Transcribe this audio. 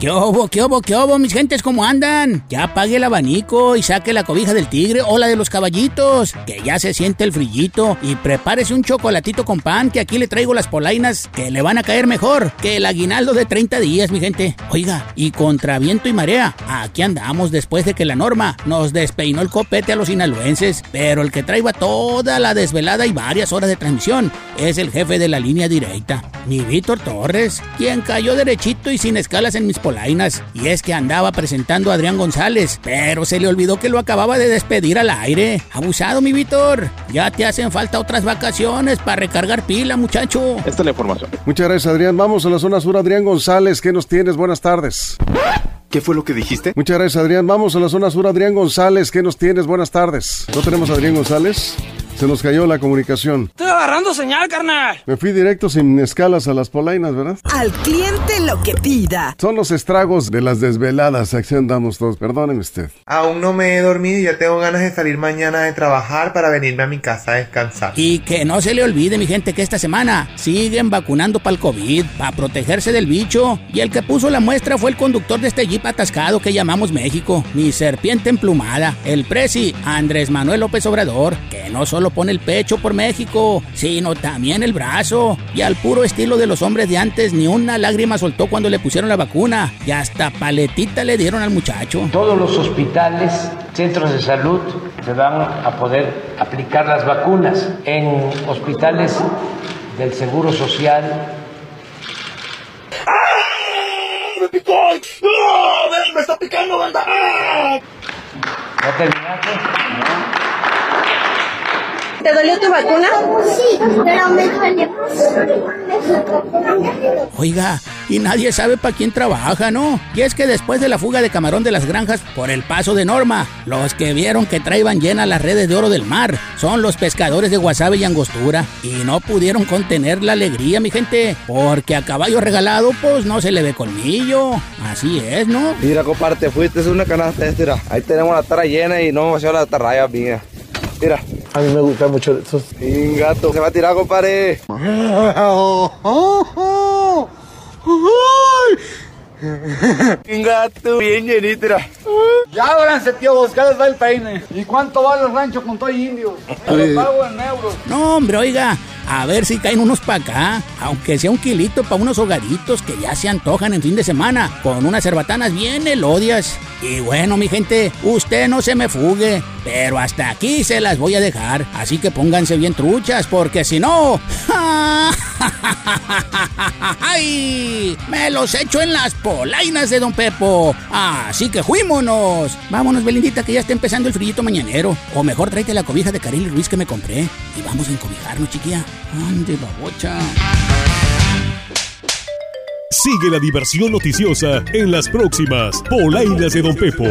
¿Qué obo, qué obo, qué obo, mis gentes, cómo andan? Ya apague el abanico y saque la cobija del tigre o la de los caballitos, que ya se siente el frillito y prepárese un chocolatito con pan, que aquí le traigo las polainas que le van a caer mejor que el aguinaldo de 30 días, mi gente. Oiga, y contra viento y marea, aquí andamos después de que la norma nos despeinó el copete a los sinaloenses, pero el que traiga toda la desvelada y varias horas de transmisión es el jefe de la línea directa, mi Víctor Torres, quien cayó derechito y sin escalas en mis polainas y es que andaba presentando a Adrián González, pero se le olvidó que lo acababa de despedir al aire. Abusado, mi Víctor. Ya te hacen falta otras vacaciones para recargar pila, muchacho. Esta es la información. Muchas gracias, Adrián. Vamos a la zona sur, Adrián González. ¿Qué nos tienes? Buenas tardes. ¿Qué fue lo que dijiste? Muchas gracias, Adrián. Vamos a la zona sur, Adrián González. ¿Qué nos tienes? Buenas tardes. ¿No tenemos a Adrián González? Se nos cayó la comunicación. Estoy agarrando señal, carnal. Me fui directo sin escalas a las polainas, ¿verdad? Al cliente lo que pida. Son los estragos de las desveladas. Aquí andamos todos. Perdóneme usted. Aún no me he dormido y ya tengo ganas de salir mañana de trabajar para venirme a mi casa a descansar. Y que no se le olvide, mi gente, que esta semana siguen vacunando para el COVID, para protegerse del bicho. Y el que puso la muestra fue el conductor de este jeep atascado que llamamos México. Mi serpiente emplumada. El presi, Andrés Manuel López Obrador, que no solo pone el pecho por México, sino también el brazo. Y al puro estilo de los hombres de antes, ni una lágrima soltó cuando le pusieron la vacuna. Y hasta paletita le dieron al muchacho. Todos los hospitales, centros de salud, se van a poder aplicar las vacunas. En hospitales del Seguro Social. ¡Me picó! ¡No! ¡Me está picando, banda! ¿Ya terminaste? ¿Te dolió tu vacuna? Sí, pero me duele. Oiga, y nadie sabe para quién trabaja, ¿no? Y es que después de la fuga de camarón de las granjas por el paso de Norma, los que vieron que traían llenas las redes de oro del mar son los pescadores de Guasave y Angostura. Y no pudieron contener la alegría, mi gente, porque a caballo regalado, pues no se le ve colmillo. Así es, ¿no? Mira, compadre, te fuiste es una canasta esta, mira. Ahí tenemos la tara llena y no a la tarraya mía. Mira. A mí me gusta mucho eso. Un gato, se va a tirar, compadre. Gato bien llenito. Ya ábranse, tío, buscales va el peine. ¿Y cuánto vale el rancho con todo indios? Te pago en euros. No, hombre, oiga, a ver si caen unos para acá, aunque sea un kilito para unos hogaditos que ya se antojan en fin de semana, con unas cerbatanas bien elodias. Y bueno, mi gente, usted no se me fugue, pero hasta aquí se las voy a dejar, así que pónganse bien truchas, porque si no... ¡Ay! Me los echo en las polainas de Don Pepo. Así que fuímonos. Vámonos, Belindita, que ya está empezando el frillito mañanero. O mejor tráete la cobija de Kareli Ruiz que me compré. Y vamos a encobijarnos, chiquilla. Ande, babocha. Sigue la diversión noticiosa en las próximas Polainas de Don Pepo.